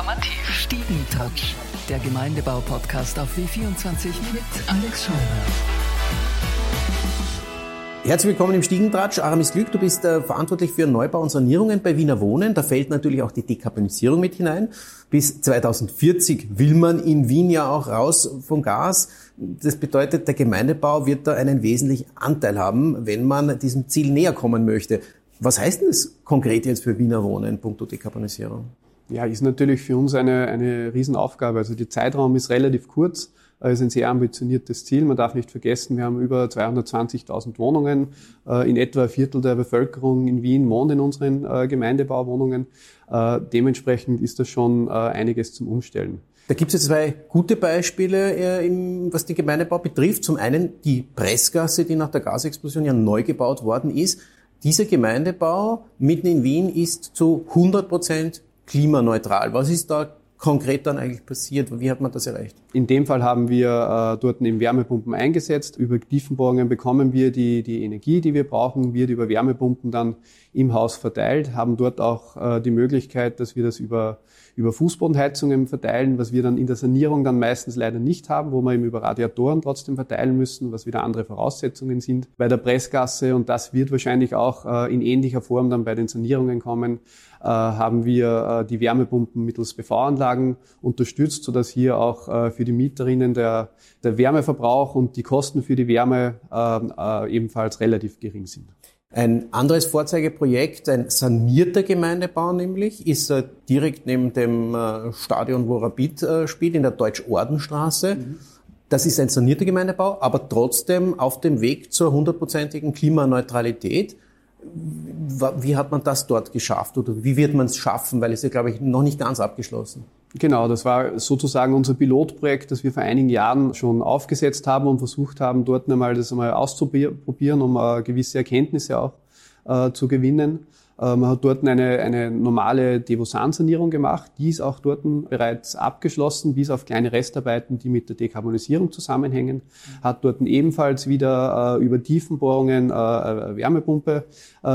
Informativ. Stiegentouch, der Gemeindebau-Podcast auf W24 mit Alex Scheuer. Herzlich willkommen im Stiegentratsch. Aramis Glück, du bist äh, verantwortlich für Neubau und Sanierungen bei Wiener Wohnen. Da fällt natürlich auch die Dekarbonisierung mit hinein. Bis 2040 will man in Wien ja auch raus vom Gas. Das bedeutet, der Gemeindebau wird da einen wesentlichen Anteil haben, wenn man diesem Ziel näher kommen möchte. Was heißt denn das konkret jetzt für Wiener Wohnen, punkto Dekarbonisierung? Ja, ist natürlich für uns eine, eine Riesenaufgabe. Also der Zeitraum ist relativ kurz. Es ist ein sehr ambitioniertes Ziel. Man darf nicht vergessen, wir haben über 220.000 Wohnungen. Äh, in etwa ein Viertel der Bevölkerung in Wien wohnt in unseren äh, Gemeindebauwohnungen. Äh, dementsprechend ist das schon einiges zum Umstellen. Da gibt es zwei gute Beispiele, was den Gemeindebau betrifft. Zum einen die Pressgasse, die nach der Gasexplosion ja neu gebaut worden ist. Dieser Gemeindebau mitten in Wien ist zu 100 Prozent klimaneutral. Was ist da konkret dann eigentlich passiert? Wie hat man das erreicht? In dem Fall haben wir äh, dort eben Wärmepumpen eingesetzt. Über Tiefenbohrungen bekommen wir die, die Energie, die wir brauchen, wird über Wärmepumpen dann im Haus verteilt, haben dort auch äh, die Möglichkeit, dass wir das über über Fußbodenheizungen verteilen, was wir dann in der Sanierung dann meistens leider nicht haben, wo wir eben über Radiatoren trotzdem verteilen müssen, was wieder andere Voraussetzungen sind bei der Pressgasse und das wird wahrscheinlich auch äh, in ähnlicher Form dann bei den Sanierungen kommen, äh, haben wir äh, die Wärmepumpen mittels PV-Anlagen unterstützt, sodass hier auch für die Mieterinnen der, der Wärmeverbrauch und die Kosten für die Wärme ebenfalls relativ gering sind. Ein anderes Vorzeigeprojekt, ein sanierter Gemeindebau nämlich, ist äh, direkt neben dem äh, Stadion, wo Rapid äh, spielt, in der Deutsch-Ordenstraße. Mhm. Das ist ein sanierter Gemeindebau, aber trotzdem auf dem Weg zur hundertprozentigen Klimaneutralität. Wie hat man das dort geschafft oder wie wird man es schaffen? Weil es ist ja, glaube ich, noch nicht ganz abgeschlossen. Genau, das war sozusagen unser Pilotprojekt, das wir vor einigen Jahren schon aufgesetzt haben und versucht haben, dort einmal das einmal auszuprobieren, um äh, gewisse Erkenntnisse auch äh, zu gewinnen. Äh, man hat dort eine, eine normale Devosan-Sanierung gemacht. Die ist auch dort bereits abgeschlossen, bis auf kleine Restarbeiten, die mit der Dekarbonisierung zusammenhängen. Hat dort ebenfalls wieder äh, über Tiefenbohrungen äh, Wärmepumpe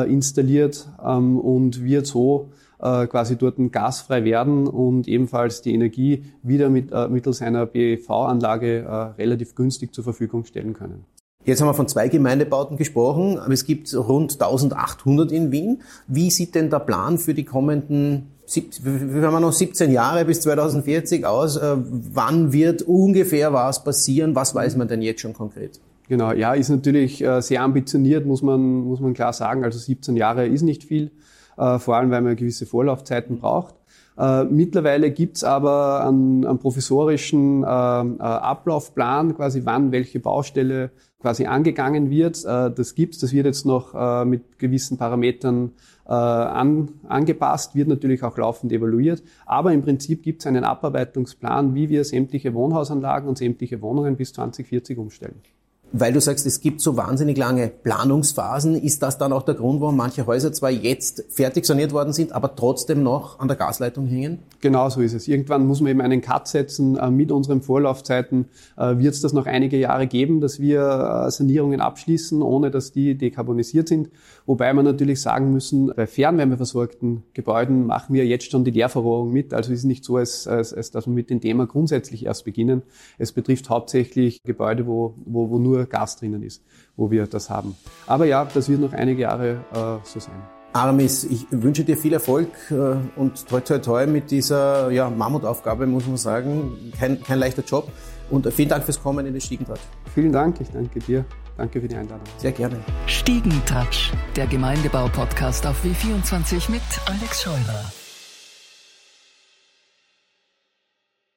installiert ähm, und wird so äh, quasi dort gasfrei werden und ebenfalls die Energie wieder mit, äh, mittels einer BV-Anlage äh, relativ günstig zur Verfügung stellen können. Jetzt haben wir von zwei Gemeindebauten gesprochen, aber es gibt rund 1800 in Wien. Wie sieht denn der Plan für die kommenden wir haben noch 17 Jahre bis 2040 aus. Äh, wann wird ungefähr was passieren? Was weiß man denn jetzt schon konkret? Genau, ja, ist natürlich äh, sehr ambitioniert, muss man, muss man klar sagen. Also 17 Jahre ist nicht viel. Äh, vor allem weil man gewisse Vorlaufzeiten braucht. Äh, mittlerweile gibt's aber einen, einen professorischen äh, äh, Ablaufplan, quasi wann welche Baustelle quasi angegangen wird. Äh, das gibt's, das wird jetzt noch äh, mit gewissen Parametern äh, an, angepasst, wird natürlich auch laufend evaluiert. Aber im Prinzip gibt's einen Abarbeitungsplan, wie wir sämtliche Wohnhausanlagen und sämtliche Wohnungen bis 2040 umstellen. Weil du sagst, es gibt so wahnsinnig lange Planungsphasen, ist das dann auch der Grund, warum manche Häuser zwar jetzt fertig saniert worden sind, aber trotzdem noch an der Gasleitung hängen? Genau so ist es. Irgendwann muss man eben einen Cut setzen. Äh, mit unseren Vorlaufzeiten äh, wird es das noch einige Jahre geben, dass wir äh, Sanierungen abschließen, ohne dass die dekarbonisiert sind. Wobei man natürlich sagen müssen, bei fernwärmeversorgten Gebäuden machen wir jetzt schon die Leerverrohrung mit. Also es ist nicht so, als, als, als dass wir mit dem Thema grundsätzlich erst beginnen. Es betrifft hauptsächlich Gebäude, wo, wo, wo nur Gas drinnen ist, wo wir das haben. Aber ja, das wird noch einige Jahre äh, so sein. Aramis, ich wünsche dir viel Erfolg äh, und toi toi toi mit dieser ja, Mammutaufgabe, muss man sagen. Kein, kein leichter Job. Und vielen Dank fürs Kommen in den Stiegentratsch. Vielen Dank, ich danke dir. Danke für die Einladung. Sehr gerne. Stiegentratsch, der Gemeindebau-Podcast auf W24 mit Alex Scheurer.